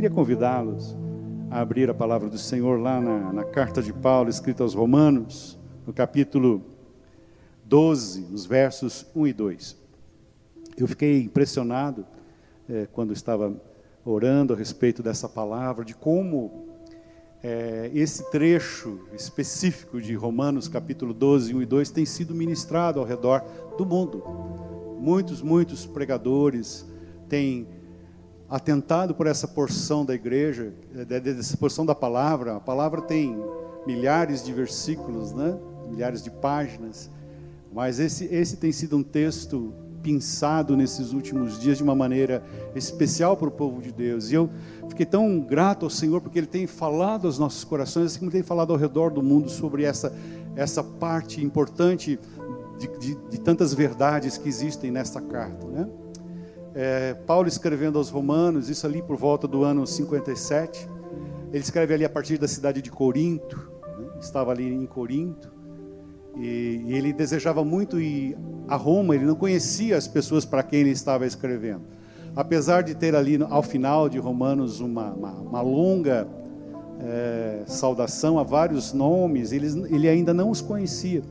queria convidá-los a abrir a palavra do Senhor lá na, na carta de Paulo, escrita aos Romanos, no capítulo 12, nos versos 1 e 2. Eu fiquei impressionado é, quando estava orando a respeito dessa palavra, de como é, esse trecho específico de Romanos capítulo 12, 1 e 2 tem sido ministrado ao redor do mundo. Muitos, muitos pregadores têm atentado por essa porção da igreja, é, dessa porção da palavra. A palavra tem milhares de versículos, né? milhares de páginas, mas esse, esse tem sido um texto pensado nesses últimos dias de uma maneira especial para o povo de Deus. E eu fiquei tão grato ao Senhor porque Ele tem falado aos nossos corações, assim como tem falado ao redor do mundo sobre essa, essa parte importante de, de, de tantas verdades que existem nessa carta. Né? É, Paulo escrevendo aos Romanos, isso ali por volta do ano 57, ele escreve ali a partir da cidade de Corinto, né? estava ali em Corinto, e, e, ele desejava muito ir a Roma, ele não conhecia as pessoas para quem ele estava escrevendo. Apesar de ter ali ao final de Romanos uma, uma, uma longa é, saudação a vários nomes, ele, ele ainda não os conhecia.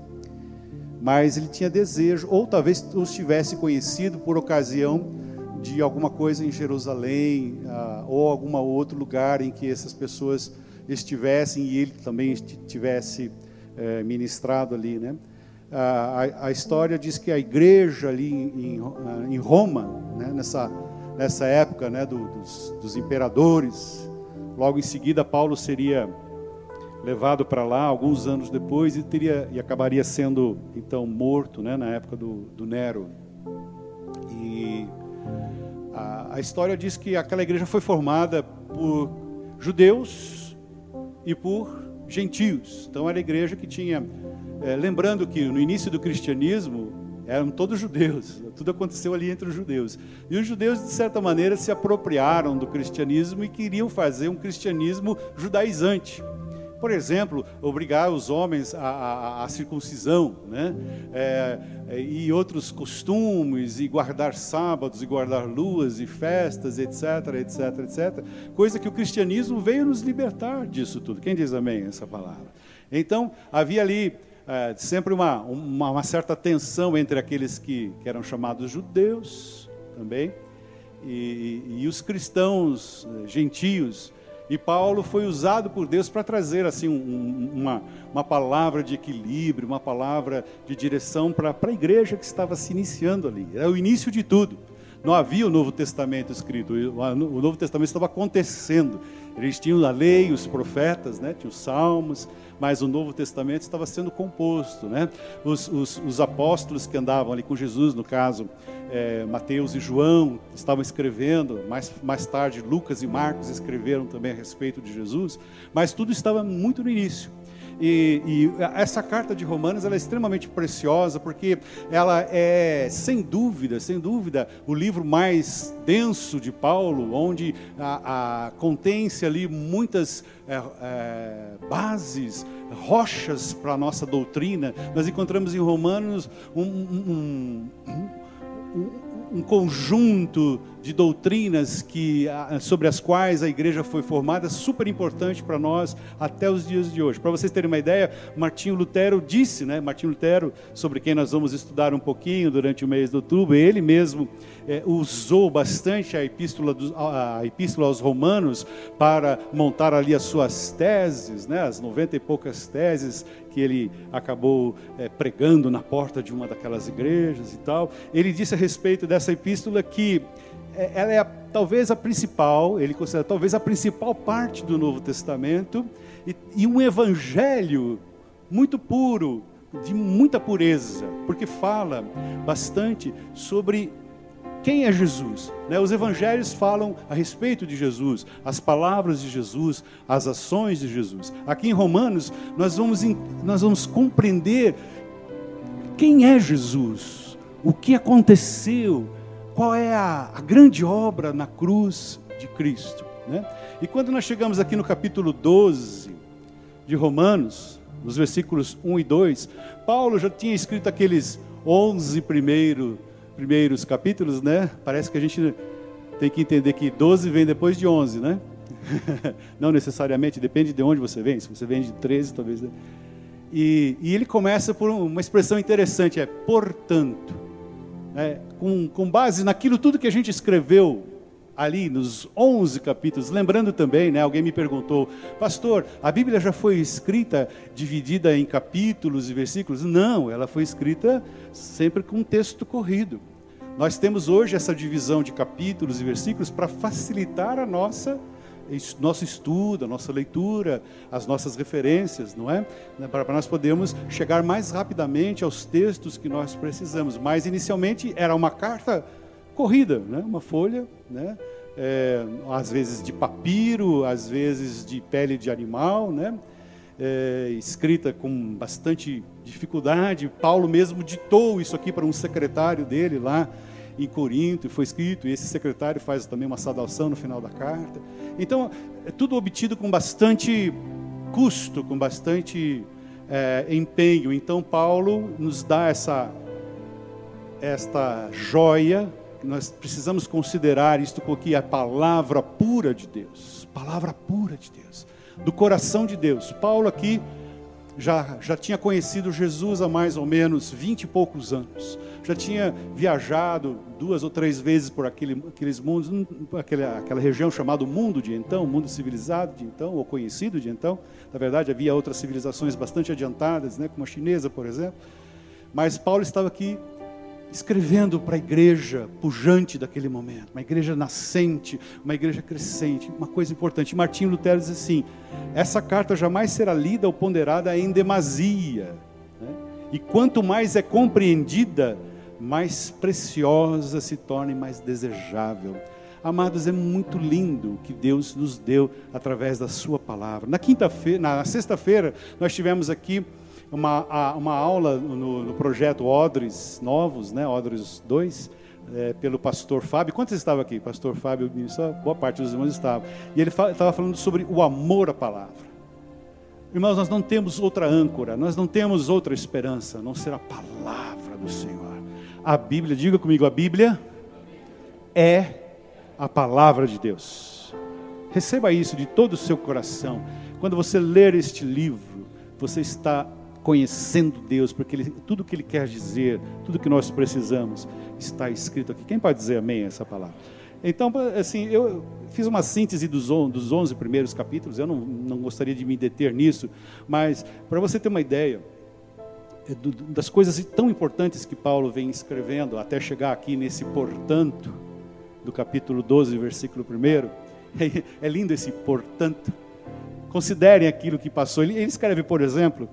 Mas ele tinha desejo, ou talvez os tivesse conhecido por ocasião de alguma coisa em Jerusalém, ah, ou algum outro lugar em que essas pessoas estivessem e ele também tivesse é, ministrado ali, né? A, a, história diz que a igreja ali em, em Roma, né, nessa, nessa época né, do, dos, dos imperadores, logo em seguida Paulo seria levado para lá alguns anos depois e teria e acabaria sendo então morto, né, na época do, do Nero. E a, a história diz que aquela igreja foi formada por judeus e por gentios. Então era a igreja que tinha. É, lembrando que no início do cristianismo eram todos judeus, tudo aconteceu ali entre os judeus. E os judeus, de certa maneira, se apropriaram do cristianismo e queriam fazer um cristianismo judaizante. Por exemplo, obrigar os homens à, circuncisão, né? É, é, e outros costumes, e guardar sábados, e guardar luas, e festas, etc, etc, etc. Coisa que o cristianismo veio nos libertar disso tudo. Quem diz amém essa palavra? Então, havia ali é, sempre uma, uma, uma, certa tensão entre aqueles que, que eram chamados judeus também, e, e, os cristãos eh, gentios e Paulo foi usado por Deus para trazer assim um, uma, uma palavra de equilíbrio, uma palavra de direção para a igreja que estava se iniciando ali. Era o início de tudo. Não havia o Novo Testamento escrito, o Novo Testamento estava acontecendo. Eles tinham a lei, os profetas, né? tinham os salmos, mas o Novo Testamento estava sendo composto. Né? Os, os, os apóstolos que andavam ali com Jesus, no caso, é, Mateus e João, estavam escrevendo, mais, mais tarde Lucas e Marcos escreveram também a respeito de Jesus, mas tudo estava muito no início. E, e, essa carta de Romanos é extremamente preciosa porque ela é, sem dúvida, sem dúvida, o livro mais denso de Paulo, onde a, a, contém-se ali muitas é, é, bases, rochas para a nossa doutrina. Nós encontramos em Romanos um, um, um um conjunto de doutrinas que, sobre as quais a igreja foi formada, super importante para nós até os dias de hoje. Para vocês terem uma ideia, Martinho Lutero disse, né, Martinho Lutero, sobre quem nós vamos estudar um pouquinho durante o mês de outubro, ele mesmo é, usou bastante a epístola, do, a epístola aos Romanos para montar ali as suas teses, né, as noventa e poucas teses que ele acabou é, pregando na porta de uma daquelas igrejas e tal. Ele disse a respeito dessa epístola que é, ela é a, talvez a principal, ele considera talvez a principal parte do Novo Testamento e, e um evangelho muito puro, de muita pureza, porque fala bastante sobre quem é Jesus? Né? Os evangelhos falam a respeito de Jesus, as palavras de Jesus, as ações de Jesus. Aqui em Romanos, nós vamos, nós vamos compreender quem é Jesus, o que aconteceu, qual é a, a grande obra na cruz de Cristo. Né? E quando nós chegamos aqui no capítulo 12 de Romanos, nos versículos 1 e 2, Paulo já tinha escrito aqueles 11 primeiros primeiros capítulos, né? Parece que a gente tem que entender que 12 vem depois de 11, né? não necessariamente, depende de onde você vem. Se você vem de 13, talvez. Né? E, e, ele começa por uma expressão interessante: é portanto. Né? Com, com base naquilo tudo que a gente escreveu ali nos 11 capítulos, lembrando também, né, alguém me perguntou, pastor, a Bíblia já foi escrita dividida em capítulos e versículos? Não, ela foi escrita sempre com texto corrido. Nós temos hoje essa divisão de capítulos e versículos para facilitar a nossa nosso estudo, a nossa leitura, as nossas referências, não é? Para nós podermos chegar mais rapidamente aos textos que nós precisamos. Mas inicialmente era uma carta corrida, né? uma folha, né? É, às vezes de papiro, às vezes de pele de animal, né? É, escrita com bastante dificuldade. Paulo mesmo ditou isso aqui para um secretário dele lá em Corinto, e foi escrito, e esse secretário faz também uma saudação no final da carta. Então, é tudo obtido com bastante custo, com bastante é, empenho. Então, Paulo nos dá essa esta joia nós precisamos considerar isto porque a palavra pura de Deus, palavra pura de Deus, do coração de Deus. Paulo aqui já, já tinha conhecido Jesus há mais ou menos vinte e poucos anos, já tinha viajado duas ou três vezes por aquele, aqueles mundos, aquela, aquela região chamada mundo de então, mundo civilizado de então, ou conhecido de então. Na verdade, havia outras civilizações bastante adiantadas, né, como a chinesa, por exemplo. Mas Paulo estava aqui escrevendo para a igreja pujante daquele momento, uma igreja nascente, uma igreja crescente, uma coisa importante. Martinho Lutero diz assim: essa carta jamais será lida ou ponderada em demasia, né? e quanto mais é compreendida, mais preciosa se torna e mais desejável. Amados, é muito lindo o que Deus nos deu através da Sua palavra. Na quinta-feira, na sexta-feira, nós tivemos aqui uma, uma aula no, no projeto Odres Novos, né, Odres 2, é, pelo pastor Fábio. Quantos estavam aqui? Pastor Fábio, boa parte dos irmãos estavam. E ele estava falando sobre o amor à palavra. Irmãos, nós não temos outra âncora, nós não temos outra esperança, não ser a palavra do Senhor. A Bíblia, diga comigo, a Bíblia é a palavra de Deus. Receba isso de todo o seu coração. Quando você ler este livro, você está conhecendo Deus, porque ele, tudo que Ele quer dizer, tudo que nós precisamos, está escrito aqui. Quem pode dizer amém a essa palavra? Então, assim, eu fiz uma síntese dos, dos 11 primeiros capítulos, eu não, não gostaria de me deter nisso, mas para você ter uma ideia é, das coisas tão importantes que Paulo vem escrevendo, até chegar aqui nesse portanto, do capítulo 12, versículo 1, é lindo esse portanto. Considerem aquilo que passou. Ele, ele escreve, por exemplo,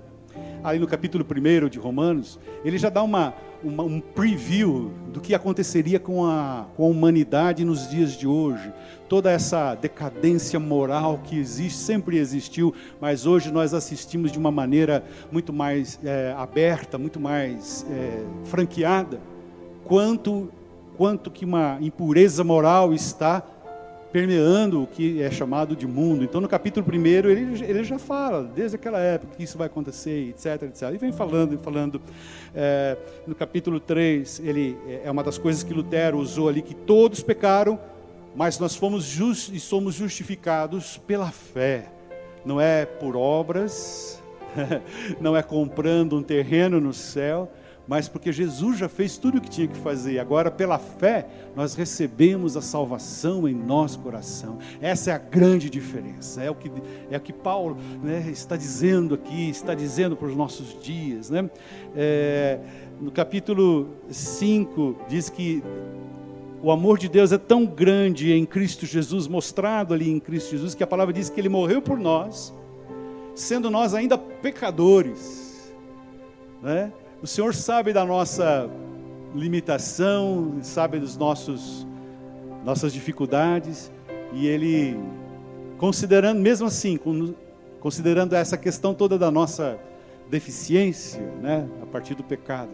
ali no capítulo 1 de Romanos, ele já dá uma, uma, um preview do que aconteceria com a, com a humanidade nos dias de hoje. Toda essa decadência moral que existe, sempre existiu, mas hoje nós assistimos de uma maneira muito mais é, aberta, muito mais é, franqueada. Quanto, quanto que uma impureza moral está permeando o que é chamado de mundo. Então, no capítulo 1, ele, ele já fala, desde aquela época, que isso vai acontecer, etc, etc. E vem falando e falando. É, no capítulo 3, ele, é uma das coisas que Lutero usou ali, que todos pecaram, mas nós fomos just, e somos justificados pela fé. Não é por obras, não é comprando um terreno no céu, mas porque Jesus já fez tudo o que tinha que fazer. Agora, pela fé, nós recebemos a salvação em nosso coração. Essa é a grande diferença. É o que, é o que Paulo né, está dizendo aqui, está dizendo para os nossos dias. Né? É, no capítulo 5, diz que o amor de Deus é tão grande em Cristo Jesus, mostrado ali em Cristo Jesus, que a palavra diz que ele morreu por nós, sendo nós ainda pecadores. Né? O Senhor sabe da nossa limitação, sabe dos nossos nossas dificuldades e ele considerando mesmo assim, considerando essa questão toda da nossa deficiência, né, a partir do pecado.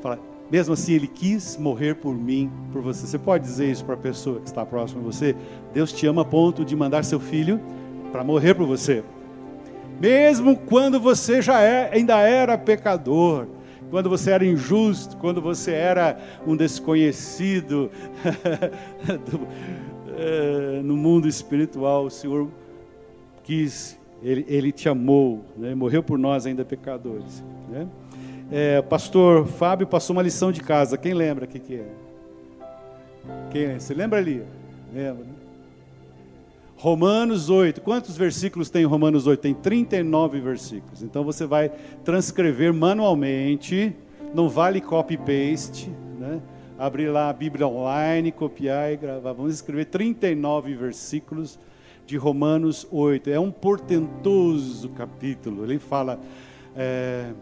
Fala, mesmo assim ele quis morrer por mim, por você. Você pode dizer isso para a pessoa que está próxima de você? Deus te ama a ponto de mandar seu filho para morrer por você. Mesmo quando você já é, ainda era pecador, quando você era injusto, quando você era um desconhecido, é, no mundo espiritual, o Senhor quis, Ele, ele te amou, né? morreu por nós ainda pecadores. Né? É, pastor Fábio passou uma lição de casa, quem lembra o que, que é? Quem, você lembra ali? Lembra, né? Romanos 8. Quantos versículos tem Romanos 8? Tem 39 versículos. Então você vai transcrever manualmente, não vale copy-paste, né? Abrir lá a Bíblia online, copiar e gravar. Vamos escrever 39 versículos de Romanos 8. É um portentoso capítulo. Ele fala. É,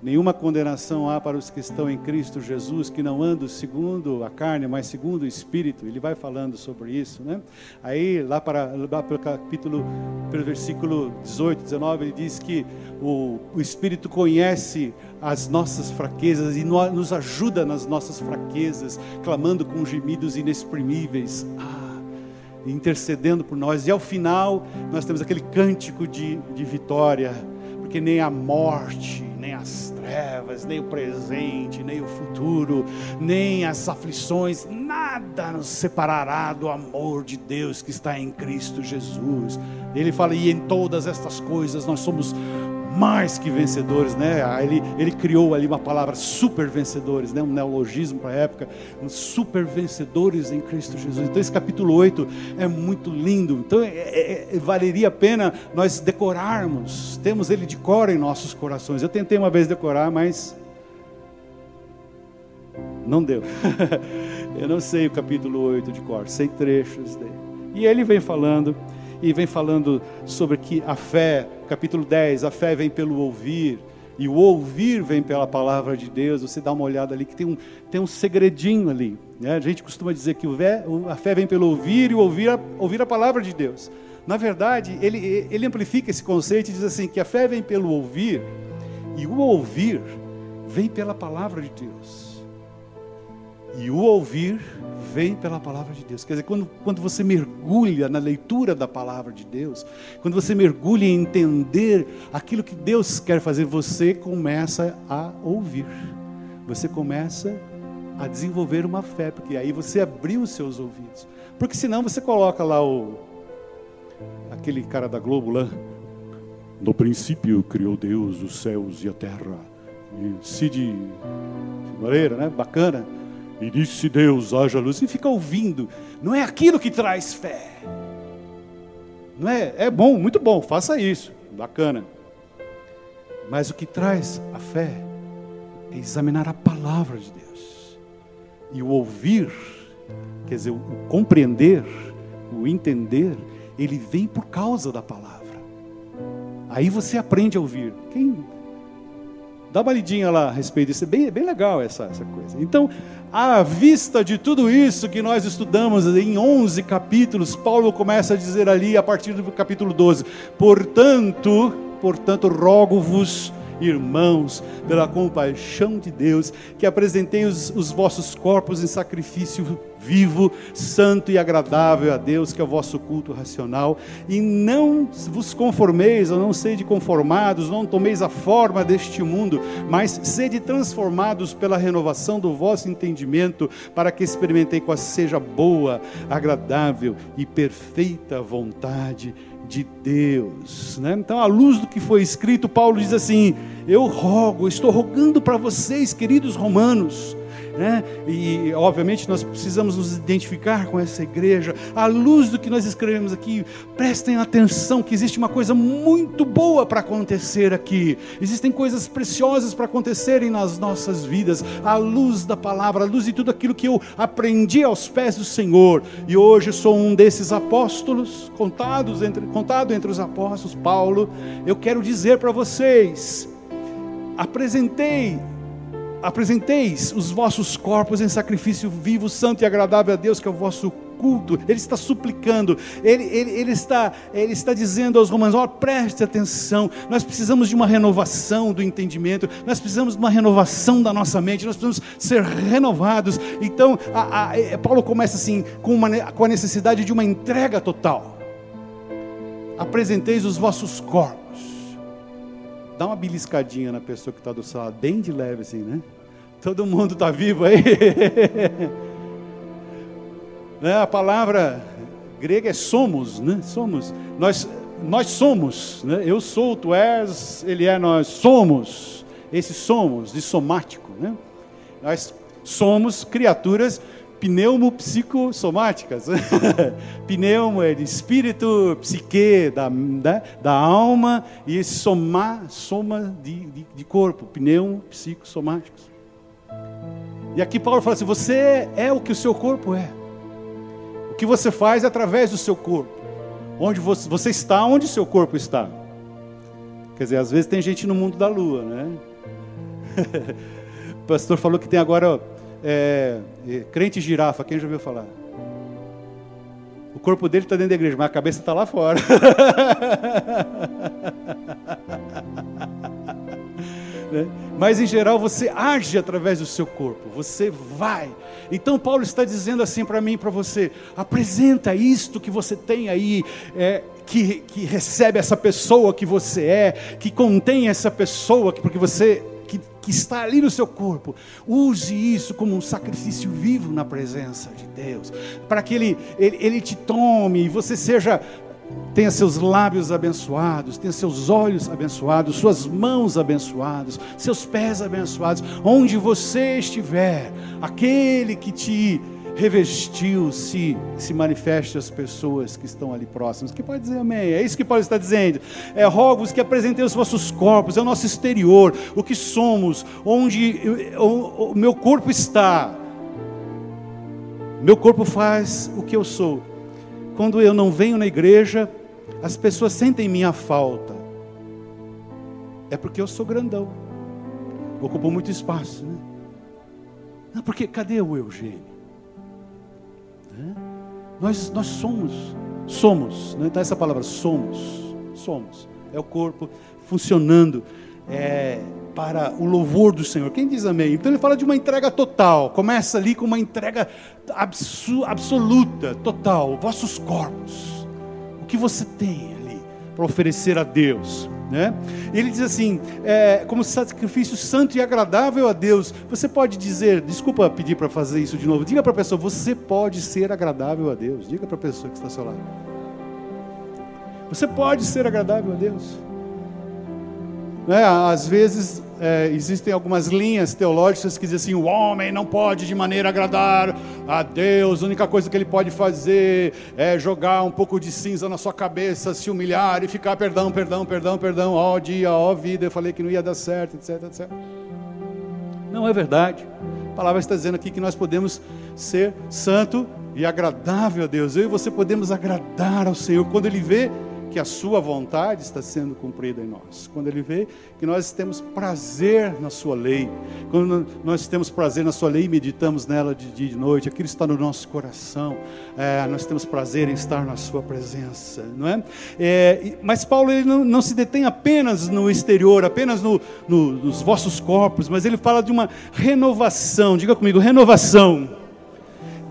Nenhuma condenação há para os que estão em Cristo Jesus, que não andam segundo a carne, mas segundo o Espírito. Ele vai falando sobre isso, né? Aí, lá, para, lá pelo capítulo, pelo versículo 18, 19, ele diz que o, o Espírito conhece as nossas fraquezas e no, nos ajuda nas nossas fraquezas, clamando com gemidos inexprimíveis. Ah, intercedendo por nós. E ao final, nós temos aquele cântico de, de vitória, porque nem a morte, nem as trevas, nem o presente, nem o futuro, nem as aflições, nada nos separará do amor de Deus que está em Cristo Jesus. Ele fala, e em todas estas coisas nós somos mais que vencedores, né? Ah, ele, ele criou ali uma palavra super vencedores, né? Um neologismo para a época, super vencedores em Cristo Jesus. Então esse capítulo 8 é muito lindo. Então é, é, é, valeria a pena nós decorarmos. Temos ele de cor em nossos corações. Eu tentei uma vez decorar, mas não deu. Eu não sei o capítulo 8 de cor, sei trechos dele. E ele vem falando e vem falando sobre que a fé, capítulo 10, a fé vem pelo ouvir, e o ouvir vem pela palavra de Deus. Você dá uma olhada ali que tem um, tem um segredinho ali. Né? A gente costuma dizer que a fé vem pelo ouvir e ouvir a, ouvir a palavra de Deus. Na verdade, ele, ele amplifica esse conceito e diz assim: que a fé vem pelo ouvir e o ouvir vem pela palavra de Deus. E o ouvir vem pela palavra de Deus. Quer dizer, quando, quando você mergulha na leitura da palavra de Deus, quando você mergulha em entender aquilo que Deus quer fazer, você começa a ouvir. Você começa a desenvolver uma fé, porque aí você abriu os seus ouvidos. Porque senão você coloca lá o aquele cara da Globo lá. No princípio criou Deus os céus e a terra. E Cid Moreira, né? Bacana e disse Deus, haja luz, e fica ouvindo. Não é aquilo que traz fé. Não é? É bom, muito bom, faça isso, bacana. Mas o que traz a fé é examinar a palavra de Deus. E o ouvir, quer dizer, o compreender, o entender, ele vem por causa da palavra. Aí você aprende a ouvir. Quem Dá uma lidinha lá a respeito disso, é bem, bem legal essa, essa coisa. Então, à vista de tudo isso que nós estudamos em 11 capítulos, Paulo começa a dizer ali, a partir do capítulo 12: Portanto, portanto, rogo-vos irmãos, pela compaixão de Deus, que apresentei os, os, vossos corpos em sacrifício vivo, santo e agradável a Deus, que é o vosso culto racional, e não vos conformeis, ou não sede conformados, não tomeis a forma deste mundo, mas sede transformados pela renovação do vosso entendimento, para que experimentei qual seja boa, agradável e perfeita vontade de Deus. Né? Então, à luz do que foi escrito, Paulo diz assim: Eu rogo, estou rogando para vocês, queridos romanos. Né? E obviamente nós precisamos nos identificar com essa igreja. À luz do que nós escrevemos aqui, prestem atenção que existe uma coisa muito boa para acontecer aqui. Existem coisas preciosas para acontecerem nas nossas vidas, à luz da palavra, à luz de tudo aquilo que eu aprendi aos pés do Senhor. E hoje sou um desses apóstolos, contados entre, contado entre os apóstolos, Paulo. Eu quero dizer para vocês, apresentei apresenteis os vossos corpos em sacrifício vivo, santo e agradável a Deus, que é o vosso culto. Ele está suplicando, ele, ele, ele, está, ele está dizendo aos romanos: oh, preste atenção, nós precisamos de uma renovação do entendimento, nós precisamos de uma renovação da nossa mente, nós precisamos ser renovados. Então, a, a, é, Paulo começa assim, com, uma, com a necessidade de uma entrega total. Apresenteis os vossos corpos dá uma beliscadinha na pessoa que está do seu lado, bem de leve assim, né? Todo mundo está vivo aí. Né? A palavra grega é somos, né? Somos. Nós, nós somos. Né? Eu sou, tu és, ele é, nós somos. Esse somos, de somático. Né? Nós somos criaturas pneumopsicossomáticas. Pneumo é de espírito, psique da, da, da alma e somar, soma de, de, de corpo, pneumopsicossomáticos. E aqui Paulo fala assim: você é o que o seu corpo é. O que você faz é através do seu corpo. Onde você, você está, onde o seu corpo está. Quer dizer, às vezes tem gente no mundo da lua, né? o pastor falou que tem agora é, é, crente girafa, quem já ouviu falar? O corpo dele está dentro da igreja, mas a cabeça está lá fora. né? Mas em geral você age através do seu corpo, você vai. Então Paulo está dizendo assim para mim e para você: apresenta isto que você tem aí, é, que, que recebe essa pessoa que você é, que contém essa pessoa, porque você que, está ali no seu corpo. Use isso como um sacrifício vivo na presença de Deus, para que ele, ele, ele te tome e você seja tenha seus lábios abençoados, tenha seus olhos abençoados, suas mãos abençoadas, seus pés abençoados, onde você estiver, aquele que te revestiu se, manifeste às pessoas que estão ali próximas. Que pode dizer amém? É isso que Paulo está dizendo. É rogo-vos que apresentem os vossos corpos, é o nosso exterior, o que somos, onde o, o meu corpo está. Meu corpo faz o que eu sou. Quando eu não venho na igreja, as pessoas sentem minha falta. É porque eu sou grandão. Ocupo muito espaço, né? Não, porque cadê o Eugênio? Né? Nós, nós somos, somos, né? então essa palavra somos, somos, é o corpo funcionando é, para o louvor do Senhor. Quem diz amém? Então ele fala de uma entrega total, começa ali com uma entrega absoluta, total, vossos corpos, o que você tem ali para oferecer a Deus. Né? Ele diz assim, é, como sacrifício santo e agradável a Deus. Você pode dizer, desculpa pedir para fazer isso de novo. Diga para a pessoa, você pode ser agradável a Deus. Diga para a pessoa que está ao seu lado. Você pode ser agradável a Deus. Né? Às vezes é, existem algumas linhas teológicas que dizem assim: o homem não pode de maneira agradar a Deus, a única coisa que ele pode fazer é jogar um pouco de cinza na sua cabeça, se humilhar e ficar perdão, perdão, perdão, perdão, ó dia, ó vida, eu falei que não ia dar certo, etc, etc. Não é verdade. A palavra está dizendo aqui que nós podemos ser santo e agradável a Deus. Eu e você podemos agradar ao Senhor quando Ele vê que a sua vontade está sendo cumprida em nós. Quando ele vê que nós temos prazer na sua lei, quando nós temos prazer na sua lei e meditamos nela de dia e de noite, aquilo está no nosso coração, é, nós temos prazer em estar na sua presença, não é? é mas Paulo ele não, não, se detém apenas no exterior, apenas no, no, nos vossos corpos, mas ele fala de uma renovação, diga comigo, renovação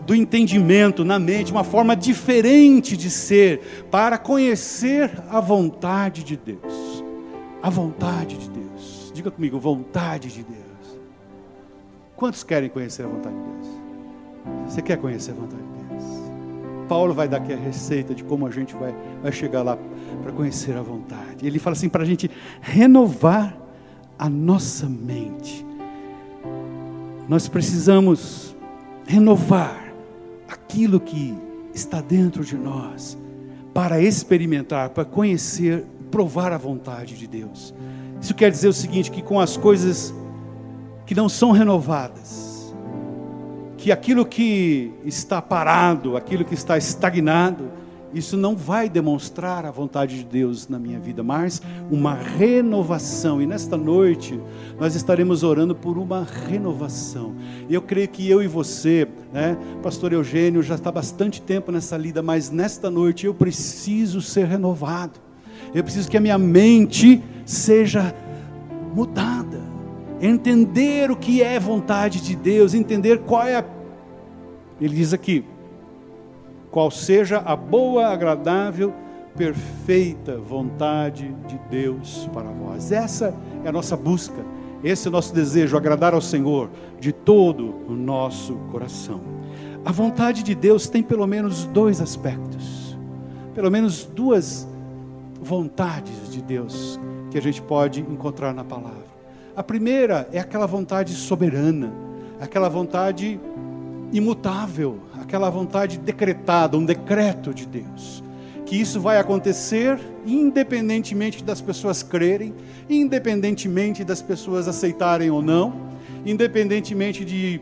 do entendimento na mente, uma forma diferente de ser, para conhecer a vontade de Deus. A vontade de Deus. Diga comigo, vontade de Deus. Quantos querem conhecer a vontade de Deus? Você quer conhecer a vontade de Deus? Paulo vai dar aqui a receita de como a gente vai, vai chegar lá para conhecer a vontade. Ele fala assim: para a gente renovar a nossa mente. Nós precisamos renovar aquilo que está dentro de nós para experimentar, para conhecer, provar a vontade de Deus. Isso quer dizer o seguinte: que com as coisas que não são renovadas, que aquilo que está parado, aquilo que está estagnado, isso não vai demonstrar a vontade de Deus na minha vida, mas uma renovação. E nesta noite nós estaremos orando por uma renovação. E eu creio que eu e você, né, Pastor Eugênio, já está bastante tempo nessa lida, mas nesta noite eu preciso ser renovado. Eu preciso que a minha mente seja mudada, entender o que é vontade de Deus, entender qual é a. Ele diz aqui, qual seja a boa, agradável, perfeita vontade de Deus para vós. Essa é a nossa busca, esse é o nosso desejo, agradar ao Senhor de todo o nosso coração. a vontade de Deus tem pelo menos dois aspectos, pelo menos duas vontades de Deus que a gente pode encontrar na palavra. A primeira é aquela vontade soberana, aquela vontade imutável, aquela vontade decretada, um decreto de Deus. Que isso vai acontecer independentemente das pessoas crerem, independentemente das pessoas aceitarem ou não, independentemente de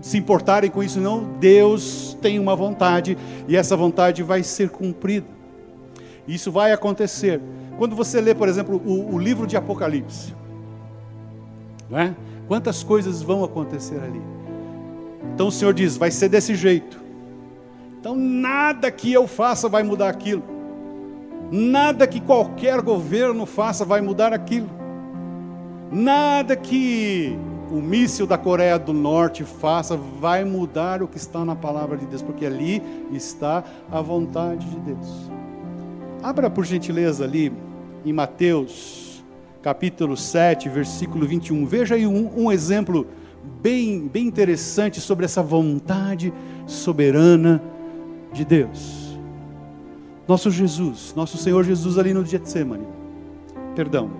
se importarem com isso não, Deus tem uma vontade e essa vontade vai ser cumprida. Isso vai acontecer. Quando você lê, por exemplo, o, o livro de Apocalipse, é? quantas coisas vão acontecer ali? Então o Senhor diz: vai ser desse jeito. Então nada que eu faça vai mudar aquilo. Nada que qualquer governo faça vai mudar aquilo. Nada que o míssil da Coreia do Norte faça vai mudar o que está na palavra de Deus, porque ali está a vontade de Deus. Abra por gentileza ali em Mateus, capítulo 7, versículo 21. Veja aí um, um exemplo bem, bem interessante sobre essa vontade soberana de Deus. Nosso Jesus, nosso Senhor Jesus ali no Getsemane. Perdão.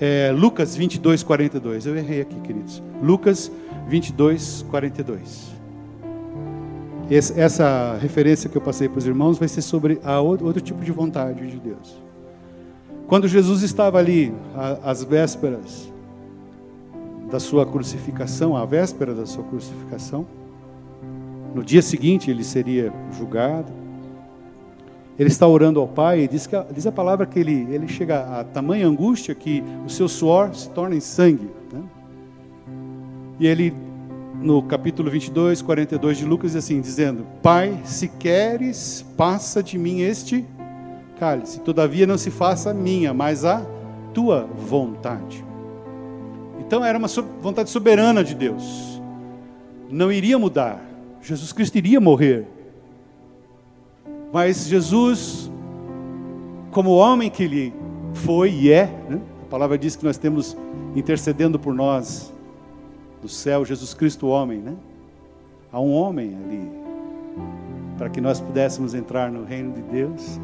É, Lucas 22, 42. Eu errei aqui, queridos. Lucas 22, 42. essa referência que eu passei para os irmãos vai ser sobre a outro, outro tipo de vontade de Deus. Quando Jesus estava ali, às vésperas da sua crucificação, à véspera da sua crucificação, no dia seguinte ele seria julgado. Ele está orando ao Pai e diz, que, diz a palavra que ele, ele chega a tamanha angústia que o seu suor se torna em sangue. Né? E ele, no capítulo 22, 42 de Lucas, diz assim, dizendo, Pai, se queres, passa de mim este cálice, todavia não se faça a minha, mas a tua vontade. Então era uma vontade soberana de Deus. Não iria mudar. Jesus Cristo iria morrer. Mas Jesus, como homem que ele foi e é, né? a palavra diz que nós temos intercedendo por nós do céu, Jesus Cristo, homem, né? Há um homem ali, para que nós pudéssemos entrar no reino de Deus.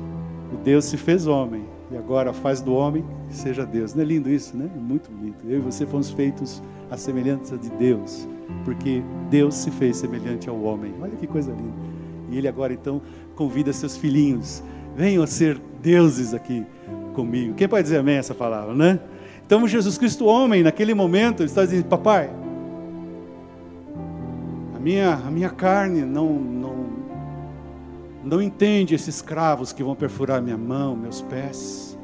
O Deus se fez homem e agora faz do homem seja Deus. Não é lindo isso, né? Muito bonito. Eu e você fomos feitos à semelhança de Deus porque Deus se fez semelhante ao homem. Olha que coisa linda. E ele agora então convida seus filhinhos, venham ser deuses aqui comigo. Quem pode dizer amém essa palavra, né? Então Jesus Cristo homem, naquele momento, ele está dizendo: "Papai, a minha a minha carne não não não entende esses cravos que vão perfurar minha mão, meus pés,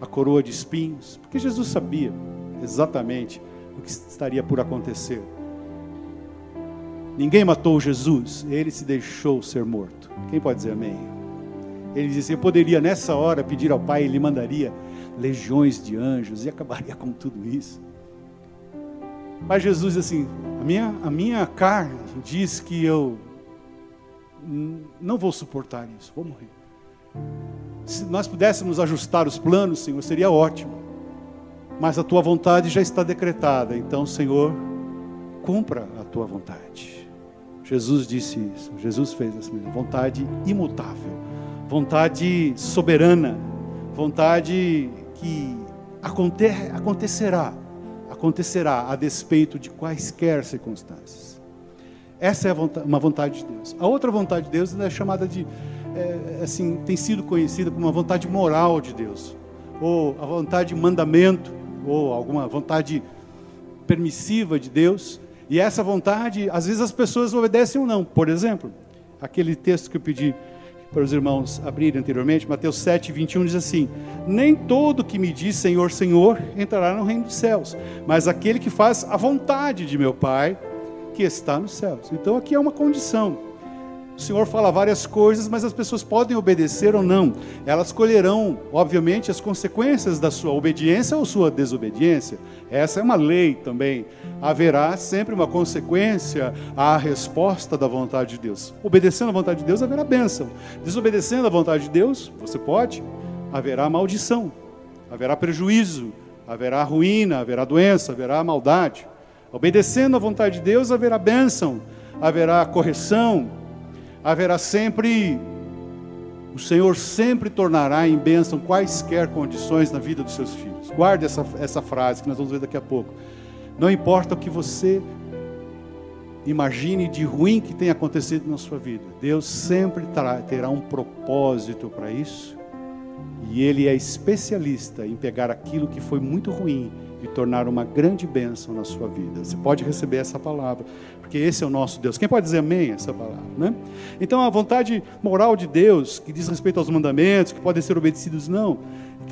a coroa de espinhos, porque Jesus sabia exatamente o que estaria por acontecer. Ninguém matou Jesus, ele se deixou ser morto. Quem pode dizer amém? Ele disse: Eu poderia nessa hora pedir ao Pai, ele mandaria legiões de anjos e acabaria com tudo isso. Mas Jesus, assim, a minha, a minha carne diz que eu não vou suportar isso, vou morrer. Se nós pudéssemos ajustar os planos, Senhor, seria ótimo. Mas a tua vontade já está decretada, então, Senhor, cumpra a tua vontade. Jesus disse isso. Jesus fez essa mesma vontade imutável, vontade soberana, vontade que acontecerá, acontecerá a despeito de quaisquer circunstâncias. Essa é uma vontade de Deus. A outra vontade de Deus é chamada de, é, assim, tem sido conhecida como uma vontade moral de Deus, ou a vontade de mandamento, ou alguma vontade permissiva de Deus e essa vontade, às vezes as pessoas obedecem ou não. Por exemplo, aquele texto que eu pedi para os irmãos abrirem anteriormente, Mateus 7, 21 diz assim: Nem todo que me diz Senhor, Senhor entrará no reino dos céus, mas aquele que faz a vontade de meu Pai que está nos céus. Então aqui é uma condição. O Senhor fala várias coisas, mas as pessoas podem obedecer ou não. Elas colherão, obviamente, as consequências da sua obediência ou sua desobediência. Essa é uma lei também. Haverá sempre uma consequência à resposta da vontade de Deus. Obedecendo à vontade de Deus, haverá bênção. Desobedecendo à vontade de Deus, você pode, haverá maldição, haverá prejuízo, haverá ruína, haverá doença, haverá maldade. Obedecendo à vontade de Deus, haverá bênção, haverá correção, haverá sempre. O Senhor sempre tornará em bênção quaisquer condições na vida dos seus filhos. Guarde essa, essa frase que nós vamos ver daqui a pouco. Não importa o que você imagine de ruim que tenha acontecido na sua vida, Deus sempre terá um propósito para isso. E Ele é especialista em pegar aquilo que foi muito ruim e tornar uma grande bênção na sua vida. Você pode receber essa palavra, porque esse é o nosso Deus. Quem pode dizer amém a essa palavra, né? Então a vontade moral de Deus, que diz respeito aos mandamentos, que podem ser obedecidos, não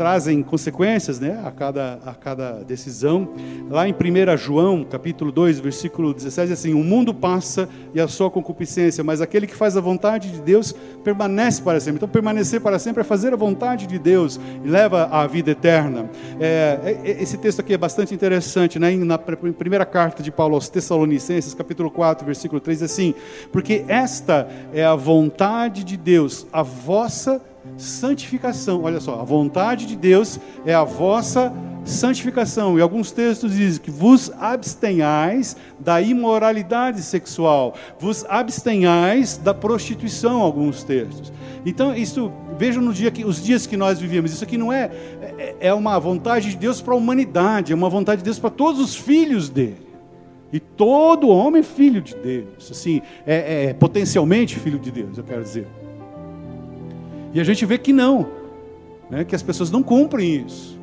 trazem consequências né, a, cada, a cada decisão. Lá em 1 João, capítulo 2, versículo 17, assim: O mundo passa e a sua concupiscência, mas aquele que faz a vontade de Deus permanece para sempre. Então, permanecer para sempre é fazer a vontade de Deus e leva à vida eterna. É, é, é esse texto aqui é bastante interessante, né? na primeira carta de Paulo aos Tessalonicenses, capítulo 4, versículo 3, assim: Porque esta é a vontade de Deus, a vossa santificação. Olha só, a vontade de Deus é a vossa santificação. E alguns textos dizem que vos abstenhais da imoralidade sexual, vos abstenhais da prostituição, alguns textos. Então, isso, vejam no dia que, os dias que nós vivemos, isso aqui não é, é, é uma vontade de Deus para a humanidade, é uma vontade de Deus para todos os filhos dele. E todo homem é filho de Deus, assim, é, é potencialmente filho de Deus, eu quero dizer. E a gente vê que não, né, que as pessoas não cumprem isso.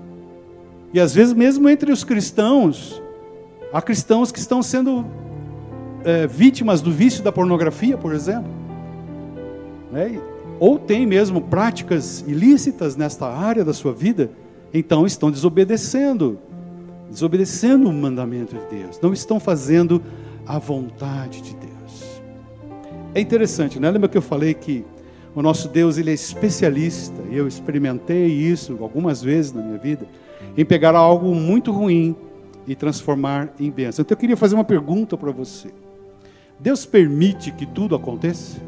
E às vezes, mesmo entre os cristãos, há cristãos que estão sendo é, vítimas do vício da pornografia, por exemplo. Né? Ou tem mesmo práticas ilícitas nesta área da sua vida, então estão desobedecendo desobedecendo o mandamento de Deus, não estão fazendo a vontade de Deus. É interessante, né? Lembra que eu falei que o nosso Deus ele é especialista, e eu experimentei isso algumas vezes na minha vida, em pegar algo muito ruim e transformar em bênção. Então eu queria fazer uma pergunta para você. Deus permite que tudo aconteça?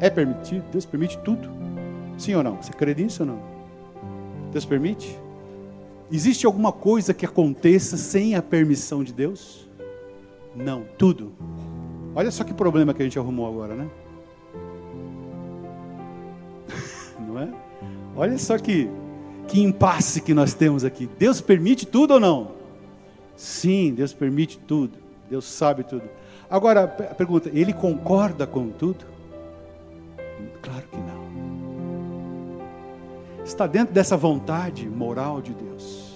É permitido? Deus permite tudo? Sim ou não? Você crê nisso ou não? Deus permite? Existe alguma coisa que aconteça sem a permissão de Deus? Não, tudo. Olha só que problema que a gente arrumou agora, né? Não é? Olha só que, que impasse que nós temos aqui. Deus permite tudo ou não? Sim, Deus permite tudo. Deus sabe tudo. Agora, a pergunta: Ele concorda com tudo? Claro que não. Está dentro dessa vontade moral de Deus.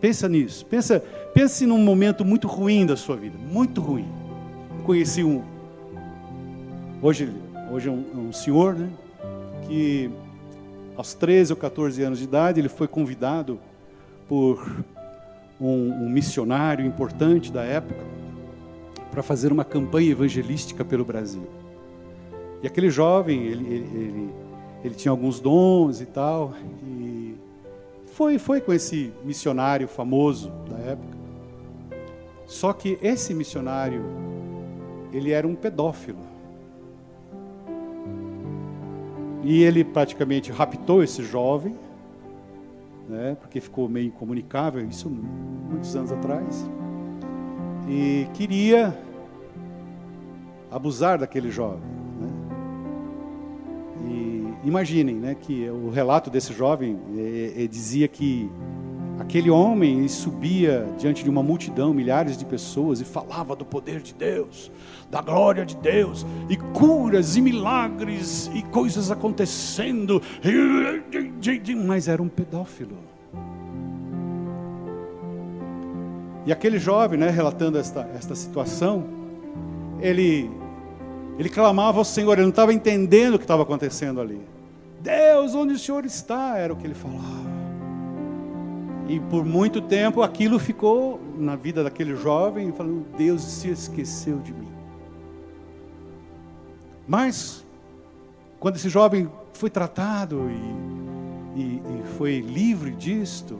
Pensa nisso. Pensa, pense num momento muito ruim da sua vida, muito ruim. Conheci um hoje Hoje é um, é um senhor, né? Que aos 13 ou 14 anos de idade ele foi convidado por um, um missionário importante da época para fazer uma campanha evangelística pelo Brasil. E aquele jovem, ele, ele, ele, ele, tinha alguns dons e tal, e foi, foi com esse missionário famoso da época. Só que esse missionário, ele era um pedófilo. E ele praticamente raptou esse jovem, né, porque ficou meio incomunicável, isso muitos anos atrás, e queria abusar daquele jovem. Né? E imaginem né, que o relato desse jovem é, é, dizia que aquele homem subia diante de uma multidão, milhares de pessoas, e falava do poder de Deus, da glória de Deus, e curas e milagres e coisas acontecendo, mas era um pedófilo. E aquele jovem, né, relatando esta, esta situação, ele, ele clamava ao Senhor, ele não estava entendendo o que estava acontecendo ali. Deus, onde o Senhor está? Era o que ele falava. E por muito tempo aquilo ficou na vida daquele jovem, falando: Deus se esqueceu de mim. Mas, quando esse jovem foi tratado e, e, e foi livre disto,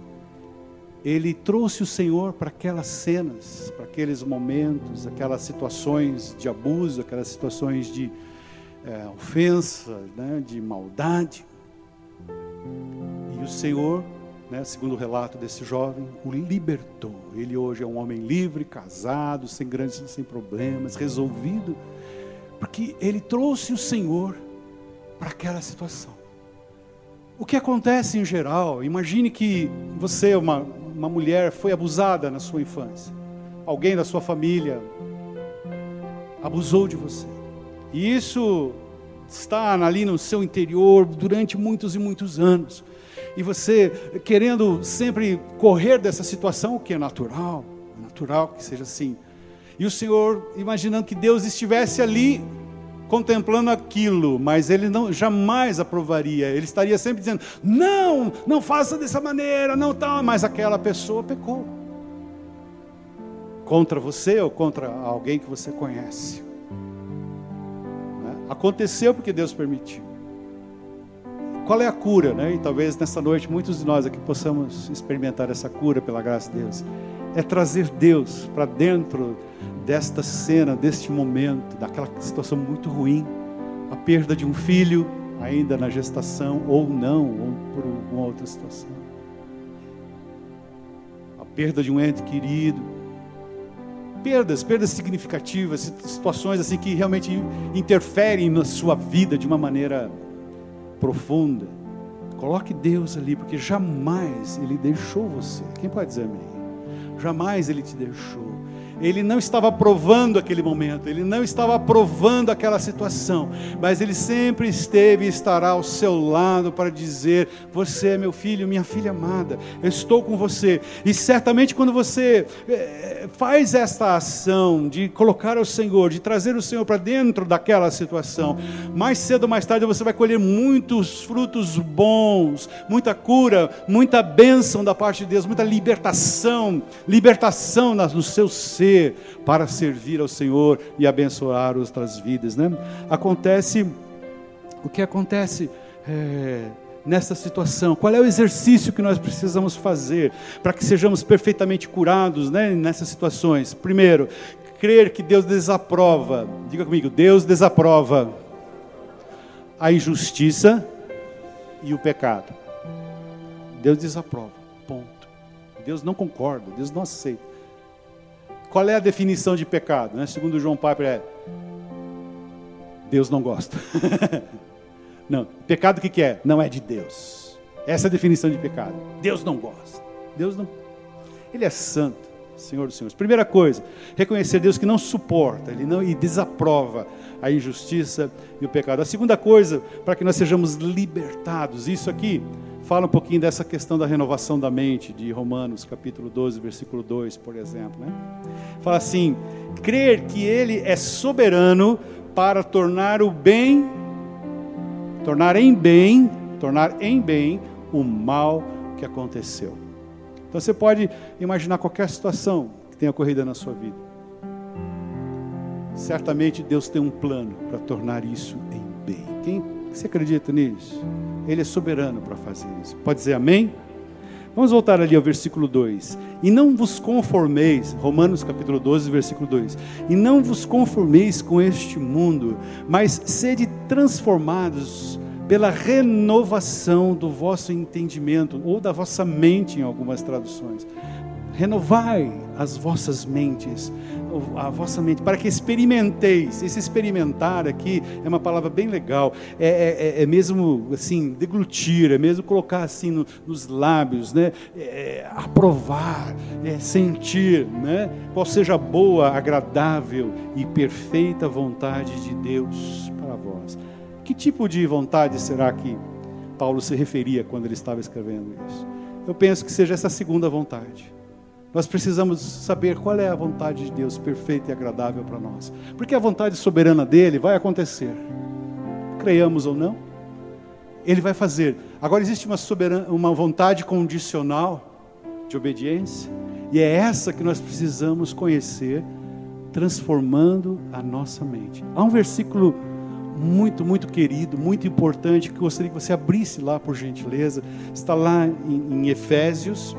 ele trouxe o Senhor para aquelas cenas, para aqueles momentos, aquelas situações de abuso, aquelas situações de é, ofensa, né, de maldade. E o Senhor né, segundo o relato desse jovem, o libertou. Ele hoje é um homem livre, casado, sem grandes sem problemas, resolvido, porque ele trouxe o Senhor para aquela situação. O que acontece em geral, imagine que você, uma, uma mulher, foi abusada na sua infância. Alguém da sua família abusou de você. E isso está ali no seu interior durante muitos e muitos anos. E você querendo sempre correr dessa situação, o que é natural, é natural que seja assim. E o Senhor imaginando que Deus estivesse ali contemplando aquilo, mas ele não jamais aprovaria. Ele estaria sempre dizendo: "Não, não faça dessa maneira, não tal", mas aquela pessoa pecou. Contra você ou contra alguém que você conhece. Né? Aconteceu porque Deus permitiu. Qual é a cura, né? E talvez nessa noite muitos de nós aqui possamos experimentar essa cura pela graça de Deus. É trazer Deus para dentro desta cena, deste momento, daquela situação muito ruim, a perda de um filho ainda na gestação ou não, ou por alguma outra situação. A perda de um ente querido. Perdas, perdas significativas, situações assim que realmente interferem na sua vida de uma maneira profunda. Coloque Deus ali, porque jamais Ele deixou você. Quem pode dizer amém? Jamais Ele te deixou ele não estava aprovando aquele momento, ele não estava aprovando aquela situação, mas ele sempre esteve e estará ao seu lado para dizer: Você é meu filho, minha filha amada, eu estou com você. E certamente quando você é, faz esta ação de colocar o Senhor, de trazer o Senhor para dentro daquela situação, mais cedo ou mais tarde você vai colher muitos frutos bons, muita cura, muita bênção da parte de Deus, muita libertação, libertação no seu ser para servir ao Senhor e abençoar outras vidas. Né? Acontece, o que acontece é, nessa situação? Qual é o exercício que nós precisamos fazer para que sejamos perfeitamente curados né, nessas situações? Primeiro, crer que Deus desaprova, diga comigo, Deus desaprova a injustiça e o pecado. Deus desaprova, ponto. Deus não concorda, Deus não aceita. Qual é a definição de pecado? Né? Segundo João Piper é Deus não gosta. não, pecado o que, que é? Não é de Deus. Essa é a definição de pecado. Deus não gosta. Deus não. Ele é santo, Senhor dos Senhores. Primeira coisa, reconhecer Deus que não suporta, ele não e desaprova a injustiça e o pecado. A segunda coisa, para que nós sejamos libertados, isso aqui fala um pouquinho dessa questão da renovação da mente, de Romanos, capítulo 12, versículo 2, por exemplo. Né? Fala assim: crer que Ele é soberano para tornar o bem, tornar em bem, tornar em bem o mal que aconteceu. Então você pode imaginar qualquer situação que tenha ocorrido na sua vida. Certamente Deus tem um plano para tornar isso em bem. Quem você acredita nisso? Ele é soberano para fazer isso. Pode dizer amém? Vamos voltar ali ao versículo 2. E não vos conformeis, Romanos capítulo 12, versículo 2. E não vos conformeis com este mundo, mas sede transformados pela renovação do vosso entendimento, ou da vossa mente, em algumas traduções. Renovai as vossas mentes, a vossa mente, para que experimenteis. Esse experimentar aqui é uma palavra bem legal. É, é, é, é mesmo assim, deglutir, é mesmo colocar assim no, nos lábios, né? É, é, aprovar, é sentir, né? Qual seja a boa, agradável e perfeita vontade de Deus para vós. Que tipo de vontade será que Paulo se referia quando ele estava escrevendo isso? Eu penso que seja essa segunda vontade nós precisamos saber qual é a vontade de Deus perfeita e agradável para nós. Porque a vontade soberana dele vai acontecer. Creiamos ou não, ele vai fazer. Agora existe uma, soberana, uma vontade condicional de obediência, e é essa que nós precisamos conhecer, transformando a nossa mente. Há um versículo muito, muito querido, muito importante, que eu gostaria que você abrisse lá, por gentileza. Está lá em, em Efésios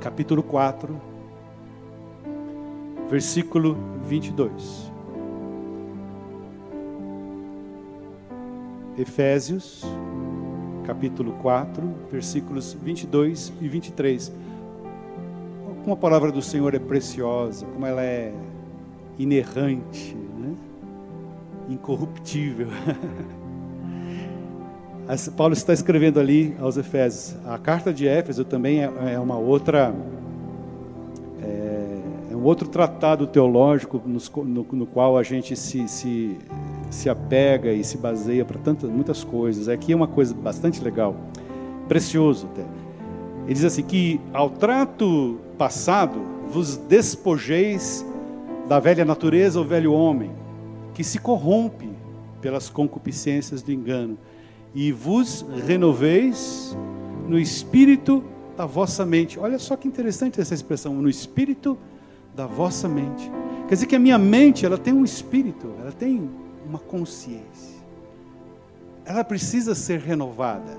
capítulo 4, versículo 22. Efésios, capítulo 4, versículos 22 e 23. Como a palavra do Senhor é preciosa, como ela é inerrante, né? incorruptível. Paulo está escrevendo ali aos Efésios. A carta de Éfeso também é, é uma outra é, é, um outro tratado teológico no, no, no qual a gente se, se, se apega e se baseia para tantas muitas coisas. Aqui é uma coisa bastante legal, precioso até. Ele diz assim que ao trato passado vos despojeis da velha natureza, o velho homem, que se corrompe pelas concupiscências do engano e vos renoveis no espírito da vossa mente. Olha só que interessante essa expressão, no espírito da vossa mente. Quer dizer que a minha mente, ela tem um espírito, ela tem uma consciência. Ela precisa ser renovada.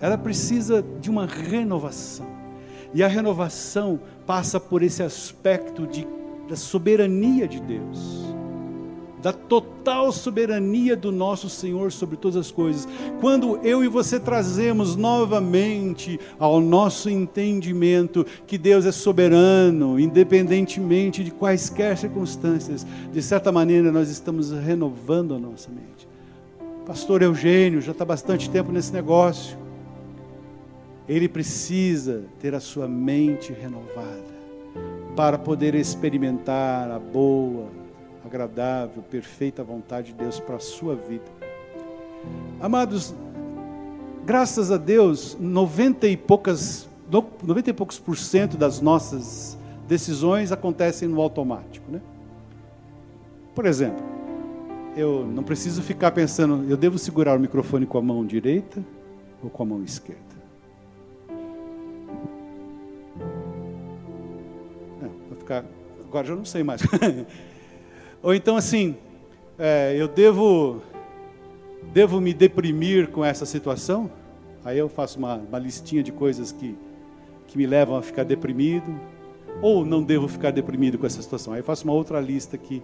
Ela precisa de uma renovação. E a renovação passa por esse aspecto de, da soberania de Deus da total soberania do nosso Senhor sobre todas as coisas. Quando eu e você trazemos novamente ao nosso entendimento que Deus é soberano, independentemente de quaisquer circunstâncias, de certa maneira nós estamos renovando a nossa mente. Pastor Eugênio já está bastante tempo nesse negócio. Ele precisa ter a sua mente renovada para poder experimentar a boa, agradável, perfeita vontade de Deus para a sua vida. Amados, graças a Deus, 90 e poucas 90 e poucos por cento das nossas decisões acontecem no automático, né? Por exemplo, eu não preciso ficar pensando, eu devo segurar o microfone com a mão direita ou com a mão esquerda? É, vou ficar, agora já não sei mais. Ou então assim, é, eu devo, devo me deprimir com essa situação? Aí eu faço uma, uma listinha de coisas que, que me levam a ficar deprimido. Ou não devo ficar deprimido com essa situação? Aí eu faço uma outra lista aqui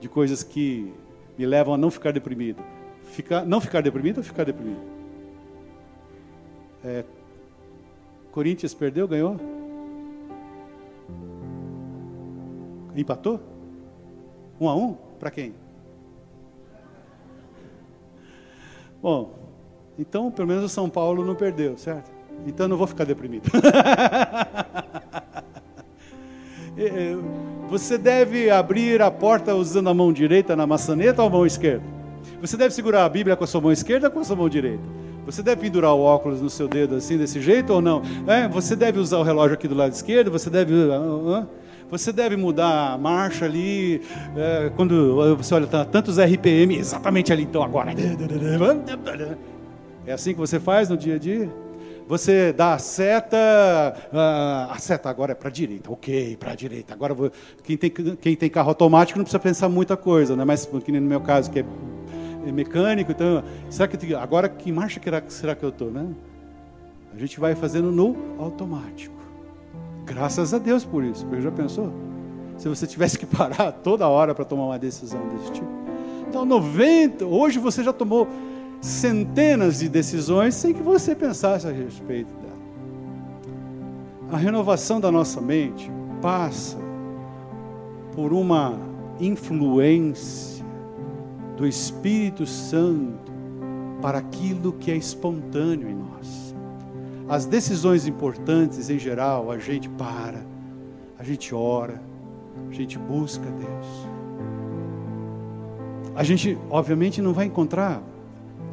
de coisas que me levam a não ficar deprimido. Ficar, não ficar deprimido ou ficar deprimido? É, Corinthians perdeu, ganhou? Empatou? Um a um? Para quem? Bom, então pelo menos o São Paulo não perdeu, certo? Então não vou ficar deprimido. Você deve abrir a porta usando a mão direita na maçaneta ou a mão esquerda? Você deve segurar a Bíblia com a sua mão esquerda ou com a sua mão direita? Você deve pendurar o óculos no seu dedo assim, desse jeito ou não? É, você deve usar o relógio aqui do lado esquerdo, você deve. Uh, uh, você deve mudar a marcha ali, é, quando você olha, tá, tantos RPM, exatamente ali, então agora. É assim que você faz no dia a dia? Você dá a seta, a seta agora é para a direita, ok, para a direita. Agora, vou, quem, tem, quem tem carro automático não precisa pensar muita coisa, né? mas que no meu caso, que é, é mecânico, então, será que agora que marcha será que eu estou? Né? A gente vai fazendo no automático. Graças a Deus por isso, porque já pensou? Se você tivesse que parar toda hora para tomar uma decisão desse tipo. Então, 90, hoje você já tomou centenas de decisões sem que você pensasse a respeito dela. A renovação da nossa mente passa por uma influência do Espírito Santo para aquilo que é espontâneo em nós as decisões importantes em geral, a gente para, a gente ora, a gente busca Deus. A gente, obviamente, não vai encontrar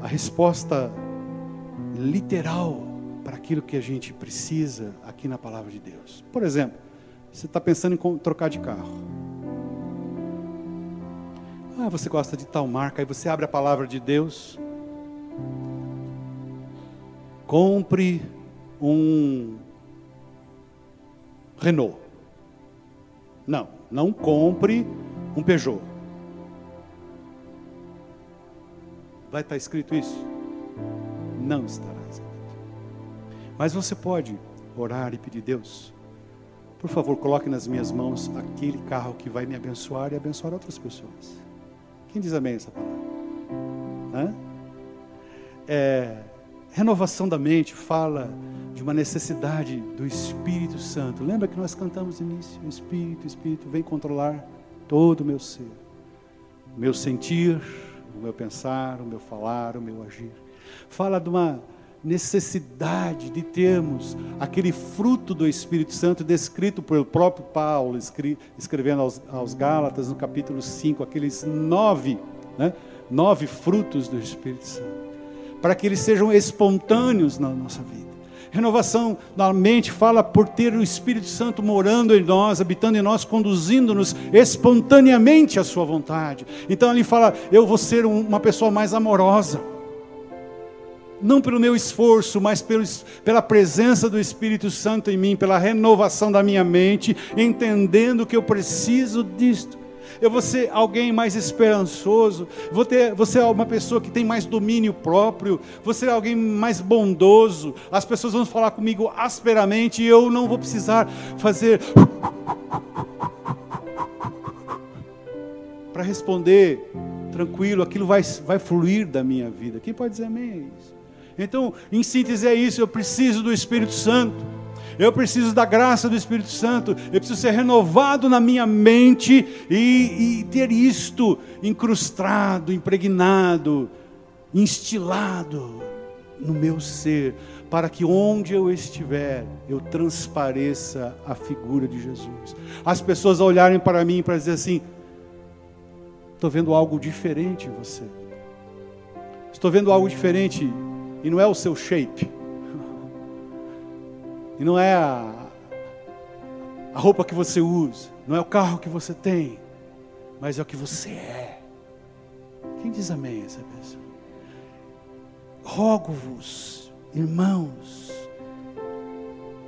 a resposta literal para aquilo que a gente precisa aqui na palavra de Deus. Por exemplo, você está pensando em trocar de carro. Ah, você gosta de tal marca, aí você abre a palavra de Deus. Compre um Renault. Não, não compre um Peugeot. Vai estar escrito isso? Não estará escrito. Mas você pode orar e pedir Deus, por favor, coloque nas minhas mãos aquele carro que vai me abençoar e abençoar outras pessoas. Quem diz amém essa palavra? Hã? É, Renovação da mente fala uma necessidade do Espírito Santo. Lembra que nós cantamos no início? O Espírito, Espírito vem controlar todo o meu ser, o meu sentir, o meu pensar, o meu falar, o meu agir. Fala de uma necessidade de termos aquele fruto do Espírito Santo descrito pelo próprio Paulo, escrevendo aos, aos Gálatas no capítulo 5, aqueles nove, né, nove frutos do Espírito Santo, para que eles sejam espontâneos na nossa vida. Renovação da mente fala por ter o Espírito Santo morando em nós, habitando em nós, conduzindo-nos espontaneamente à Sua vontade. Então ele fala: Eu vou ser uma pessoa mais amorosa não pelo meu esforço, mas pelo, pela presença do Espírito Santo em mim, pela renovação da minha mente, entendendo que eu preciso disto. Eu vou ser alguém mais esperançoso, vou, ter, vou ser uma pessoa que tem mais domínio próprio, vou ser alguém mais bondoso. As pessoas vão falar comigo asperamente e eu não vou precisar fazer. Para responder tranquilo, aquilo vai, vai fluir da minha vida. Quem pode dizer amém? É. Então, em síntese, é isso. Eu preciso do Espírito Santo. Eu preciso da graça do Espírito Santo. Eu preciso ser renovado na minha mente e, e ter isto incrustado, impregnado, instilado no meu ser, para que onde eu estiver, eu transpareça a figura de Jesus. As pessoas olharem para mim para dizer assim: estou vendo algo diferente em você. Estou vendo algo diferente e não é o seu shape. E não é a, a roupa que você usa. Não é o carro que você tem. Mas é o que você é. Quem diz amém essa pessoa? Rogo-vos, irmãos,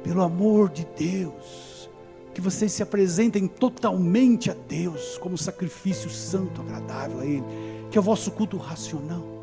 pelo amor de Deus, que vocês se apresentem totalmente a Deus como sacrifício santo, agradável a Ele, que é o vosso culto racional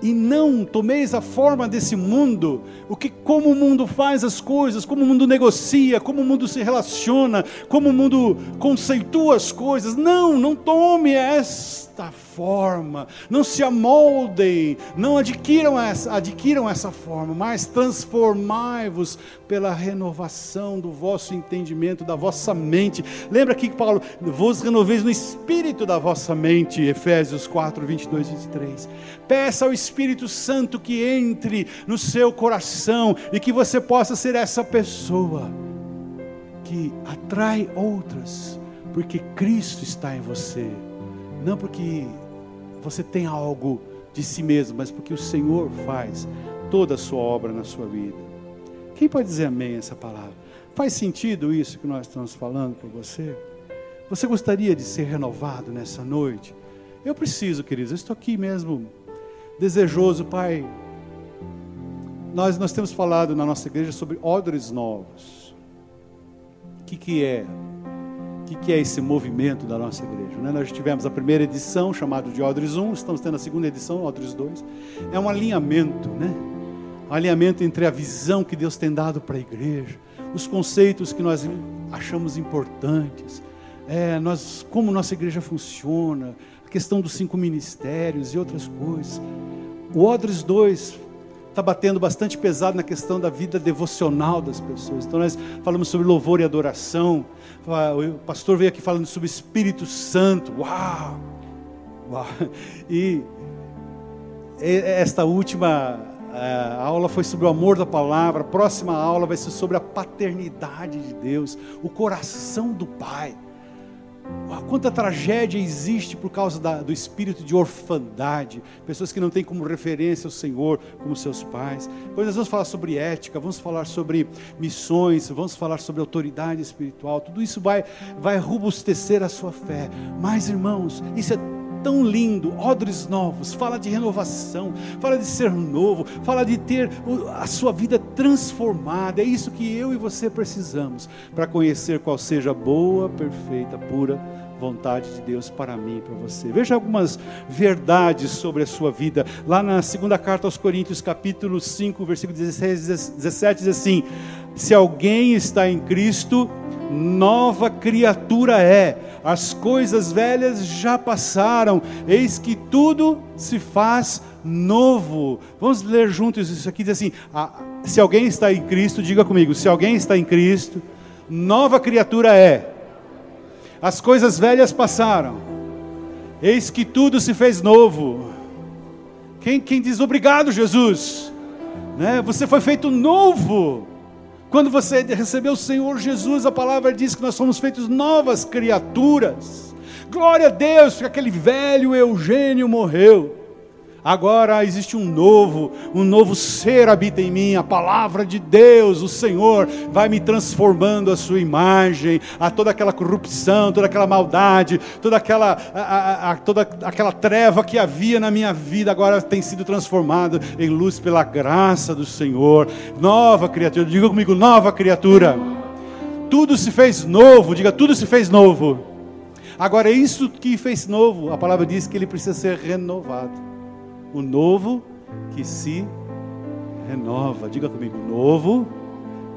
e não tomeis a forma desse mundo, o que como o mundo faz as coisas, como o mundo negocia, como o mundo se relaciona, como o mundo conceitua as coisas. Não, não tome esta forma, não se amoldem, não adquiram essa, adquiram essa forma, mas transformai-vos pela renovação do vosso entendimento, da vossa mente. Lembra aqui que Paulo, vos renoveis no espírito da vossa mente, Efésios 4, 22 e 23. Peça ao Espírito Santo que entre no seu coração e que você possa ser essa pessoa que atrai outras, porque Cristo está em você, não porque você tem algo de si mesmo, mas porque o Senhor faz toda a sua obra na sua vida. Quem pode dizer amém a essa palavra? Faz sentido isso que nós estamos falando para você? Você gostaria de ser renovado nessa noite? Eu preciso, queridos, eu estou aqui mesmo desejoso, Pai. Nós, nós temos falado na nossa igreja sobre odres novos. O que, que é? que, que é esse movimento da nossa igreja. Né? Nós tivemos a primeira edição, chamada de Odres 1, estamos tendo a segunda edição, Odres 2. É um alinhamento, né? Alinhamento entre a visão que Deus tem dado para a igreja, os conceitos que nós achamos importantes, é, nós, como nossa igreja funciona, a questão dos cinco ministérios e outras coisas. O Odres 2 está batendo bastante pesado na questão da vida devocional das pessoas. Então nós falamos sobre louvor e adoração, o pastor veio aqui falando sobre Espírito Santo. Uau! Uau! E esta última é, aula foi sobre o amor da palavra. A próxima aula vai ser sobre a paternidade de Deus, o coração do Pai. Quanta tragédia existe por causa da, do espírito de orfandade, pessoas que não têm como referência o Senhor como seus pais. Depois nós vamos falar sobre ética, vamos falar sobre missões, vamos falar sobre autoridade espiritual. Tudo isso vai, vai robustecer a sua fé. Mas, irmãos, isso é tão lindo, odres novos, fala de renovação, fala de ser novo, fala de ter a sua vida transformada. É isso que eu e você precisamos para conhecer qual seja a boa, perfeita, pura vontade de Deus para mim e para você. Veja algumas verdades sobre a sua vida. Lá na segunda carta aos Coríntios, capítulo 5, versículo 16, 17, diz assim: Se alguém está em Cristo, nova criatura é. As coisas velhas já passaram, eis que tudo se faz novo. Vamos ler juntos isso aqui, diz assim: se alguém está em Cristo, diga comigo, se alguém está em Cristo, nova criatura é. As coisas velhas passaram, eis que tudo se fez novo. Quem, quem diz obrigado, Jesus? Né? Você foi feito novo. Quando você recebeu o Senhor Jesus, a palavra diz que nós somos feitos novas criaturas. Glória a Deus que aquele velho Eugênio morreu. Agora existe um novo, um novo ser habita em mim, a palavra de Deus, o Senhor vai me transformando a sua imagem, a toda aquela corrupção, toda aquela maldade, toda aquela, a, a, a, toda aquela treva que havia na minha vida, agora tem sido transformado em luz pela graça do Senhor. Nova criatura, diga comigo, nova criatura. Tudo se fez novo, diga, tudo se fez novo. Agora, isso que fez novo, a palavra diz que ele precisa ser renovado o novo que se renova. Diga comigo, novo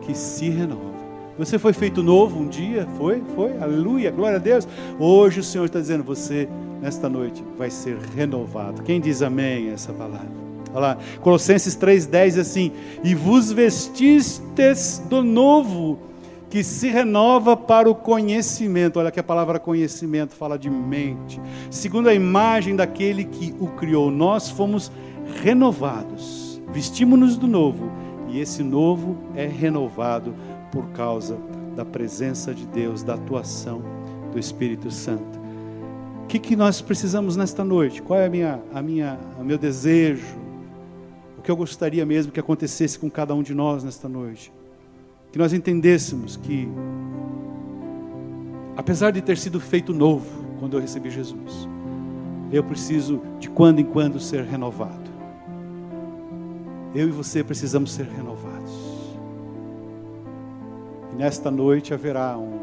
que se renova. Você foi feito novo um dia? Foi? Foi? Aleluia, glória a Deus. Hoje o Senhor está dizendo, você, nesta noite, vai ser renovado. Quem diz amém a essa palavra? Olha lá, Colossenses 3,10 assim: E vos vestistes do novo que se renova para o conhecimento. Olha que a palavra conhecimento fala de mente. Segundo a imagem daquele que o criou, nós fomos renovados, vestimos-nos do novo, e esse novo é renovado por causa da presença de Deus, da atuação do Espírito Santo. O que, que nós precisamos nesta noite? Qual é a minha, a minha, o meu desejo? O que eu gostaria mesmo que acontecesse com cada um de nós nesta noite? Que nós entendêssemos que, apesar de ter sido feito novo quando eu recebi Jesus, eu preciso de quando em quando ser renovado. Eu e você precisamos ser renovados. E nesta noite haverá um,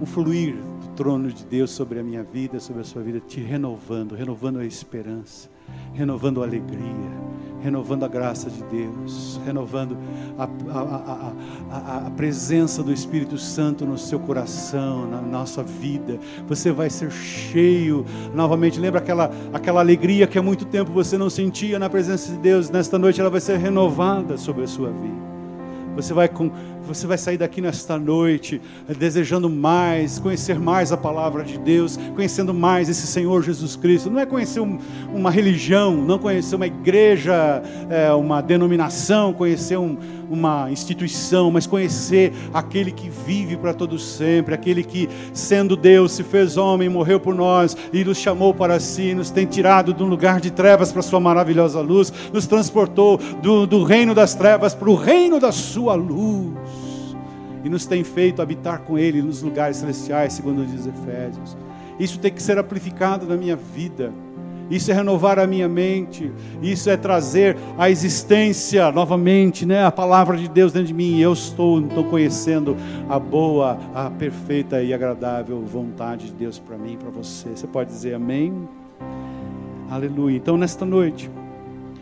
um fluir do trono de Deus sobre a minha vida, sobre a sua vida, te renovando, renovando a esperança, renovando a alegria, renovando a graça de Deus, renovando a, a, a, a, presença do Espírito Santo no seu coração, na nossa vida. Você vai ser cheio novamente. Lembra aquela, aquela alegria que há muito tempo você não sentia na presença de Deus? Nesta noite ela vai ser renovada sobre a sua vida. Você vai, com, você vai sair daqui nesta noite desejando mais, conhecer mais a palavra de Deus, conhecendo mais esse Senhor Jesus Cristo. Não é conhecer um, uma religião, não conhecer uma igreja, é, uma denominação, conhecer um, uma instituição, mas conhecer aquele que vive para todo sempre, aquele que, sendo Deus, se fez homem, morreu por nós e nos chamou para si, nos tem tirado de um lugar de trevas para sua maravilhosa luz, nos transportou do, do reino das trevas para o reino da sua luz e nos tem feito habitar com Ele nos lugares celestiais, segundo diz Efésios. Isso tem que ser amplificado na minha vida isso é renovar a minha mente, isso é trazer a existência novamente, né? a palavra de Deus dentro de mim. Eu estou, estou conhecendo a boa, a perfeita e agradável vontade de Deus para mim e para você. Você pode dizer amém? Aleluia. Então, nesta noite,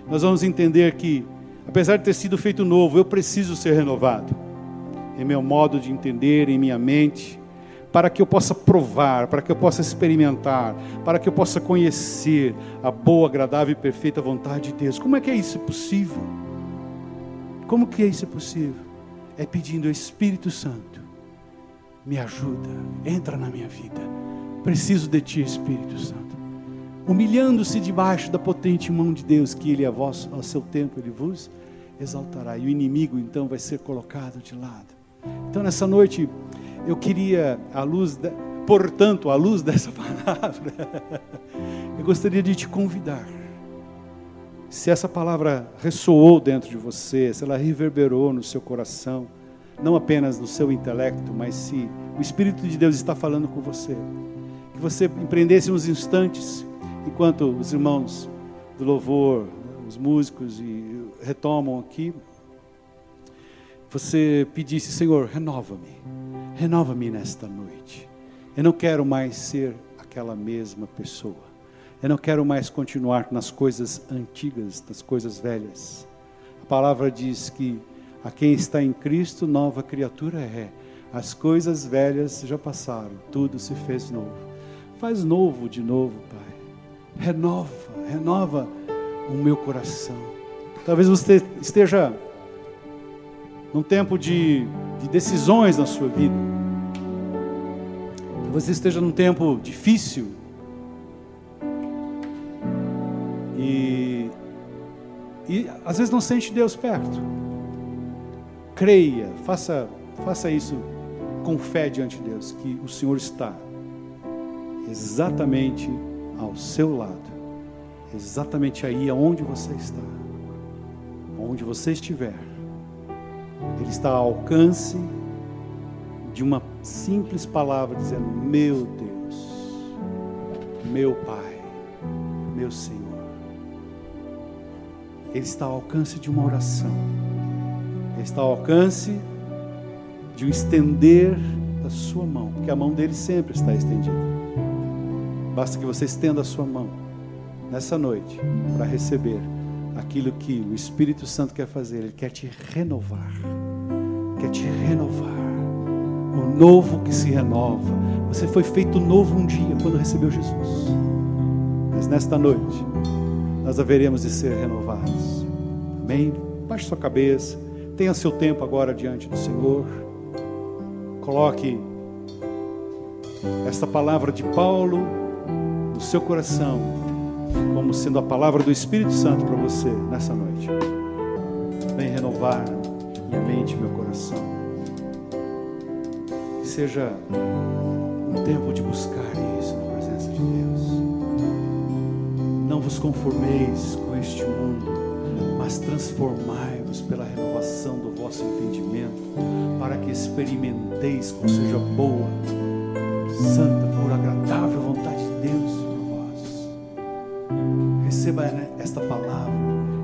nós vamos entender que, apesar de ter sido feito novo, eu preciso ser renovado em meu modo de entender, em minha mente para que eu possa provar, para que eu possa experimentar, para que eu possa conhecer a boa, agradável e perfeita vontade de Deus. Como é que é isso possível? Como que é isso possível? É pedindo ao Espírito Santo, me ajuda, entra na minha vida. Preciso de ti, Espírito Santo. Humilhando-se debaixo da potente mão de Deus, que Ele a vós, ao seu tempo, Ele vos exaltará. E o inimigo então vai ser colocado de lado. Então nessa noite eu queria, à luz, portanto, à luz dessa palavra, eu gostaria de te convidar. Se essa palavra ressoou dentro de você, se ela reverberou no seu coração, não apenas no seu intelecto, mas se o Espírito de Deus está falando com você, que você empreendesse uns instantes, enquanto os irmãos do louvor, os músicos retomam aqui, você pedisse, Senhor, renova-me renova-me nesta noite. Eu não quero mais ser aquela mesma pessoa. Eu não quero mais continuar nas coisas antigas, nas coisas velhas. A palavra diz que a quem está em Cristo, nova criatura é. As coisas velhas já passaram, tudo se fez novo. Faz novo de novo, Pai. Renova, renova o meu coração. Talvez você esteja num tempo de, de decisões na sua vida. Você esteja num tempo difícil. E, e às vezes não sente Deus perto. Creia, faça, faça isso com fé diante de Deus, que o Senhor está exatamente ao seu lado, exatamente aí aonde você está, onde você estiver. Ele está ao alcance de uma simples palavra dizendo: Meu Deus, meu Pai, meu Senhor. Ele está ao alcance de uma oração, ele está ao alcance de um estender da sua mão, porque a mão dele sempre está estendida. Basta que você estenda a sua mão nessa noite para receber aquilo que o Espírito Santo quer fazer. Ele quer te renovar, quer te renovar. O novo que se renova. Você foi feito novo um dia quando recebeu Jesus. Mas nesta noite, nós haveremos de ser renovados. Amém? Baixe sua cabeça. Tenha seu tempo agora diante do Senhor. Coloque esta palavra de Paulo no seu coração, como sendo a palavra do Espírito Santo para você nessa noite. Vem renovar minha mente, meu coração. Que seja um tempo de buscar isso na presença de Deus. Não vos conformeis com este mundo, mas transformai-vos pela renovação do vosso entendimento para que experimenteis qual seja boa, santa, pura, agradável vontade Receba esta palavra,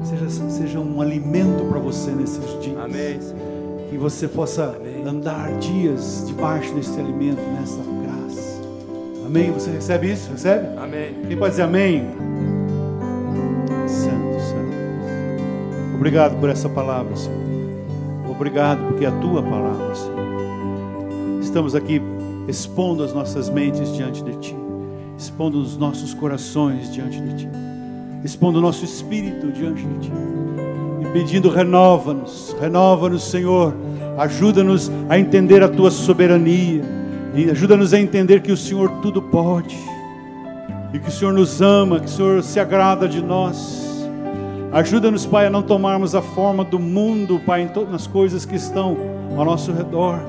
seja, seja um alimento para você nesses dias. Amém. Que você possa amém. andar dias debaixo desse alimento, nessa graça. Amém? Você recebe isso? Recebe? Amém. Quem pode dizer amém? Santo, Santo. Obrigado por essa palavra, Senhor. Obrigado porque é a tua palavra, Senhor. Estamos aqui expondo as nossas mentes diante de ti, expondo os nossos corações diante de ti, expondo o nosso espírito diante de ti e pedindo renova-nos, renova-nos, Senhor. Ajuda-nos a entender a tua soberania e ajuda-nos a entender que o Senhor tudo pode e que o Senhor nos ama, que o Senhor se agrada de nós Ajuda-nos, Pai, a não tomarmos a forma do mundo, Pai, em todas as coisas que estão ao nosso redor.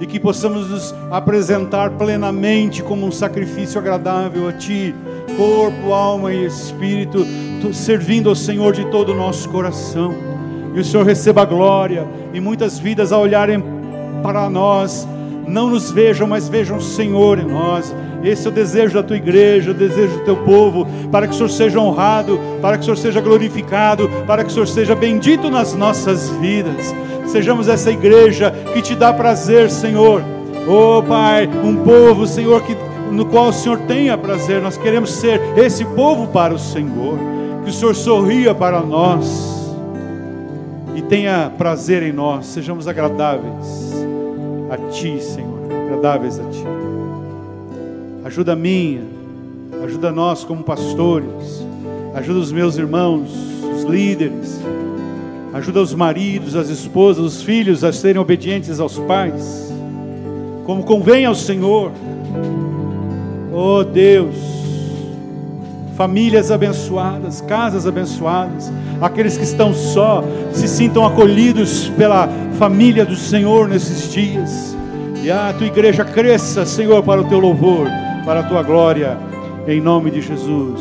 E que possamos nos apresentar plenamente como um sacrifício agradável a Ti, corpo, alma e espírito, servindo ao Senhor de todo o nosso coração. E o Senhor receba glória, e muitas vidas a olharem para nós, não nos vejam, mas vejam o Senhor em nós esse é o desejo da tua igreja, o desejo do teu povo, para que o Senhor seja honrado, para que o Senhor seja glorificado, para que o Senhor seja bendito nas nossas vidas. Sejamos essa igreja que te dá prazer, Senhor. Oh, Pai, um povo, Senhor, que, no qual o Senhor tenha prazer. Nós queremos ser esse povo para o Senhor. Que o Senhor sorria para nós e tenha prazer em nós. Sejamos agradáveis a Ti, Senhor. Agradáveis a Ti. Ajuda a minha, ajuda nós como pastores, ajuda os meus irmãos, os líderes, ajuda os maridos, as esposas, os filhos a serem obedientes aos pais, como convém ao Senhor. Oh Deus, famílias abençoadas, casas abençoadas, aqueles que estão só, se sintam acolhidos pela família do Senhor nesses dias. E a tua igreja cresça, Senhor, para o teu louvor para a tua glória, em nome de Jesus.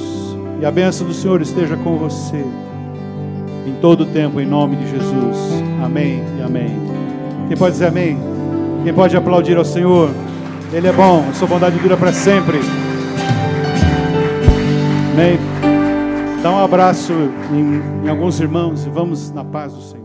E a bênção do Senhor esteja com você em todo o tempo, em nome de Jesus. Amém e amém. Quem pode dizer amém? Quem pode aplaudir ao Senhor? Ele é bom, a sua bondade dura para sempre. Amém. Dá um abraço em, em alguns irmãos e vamos na paz do Senhor.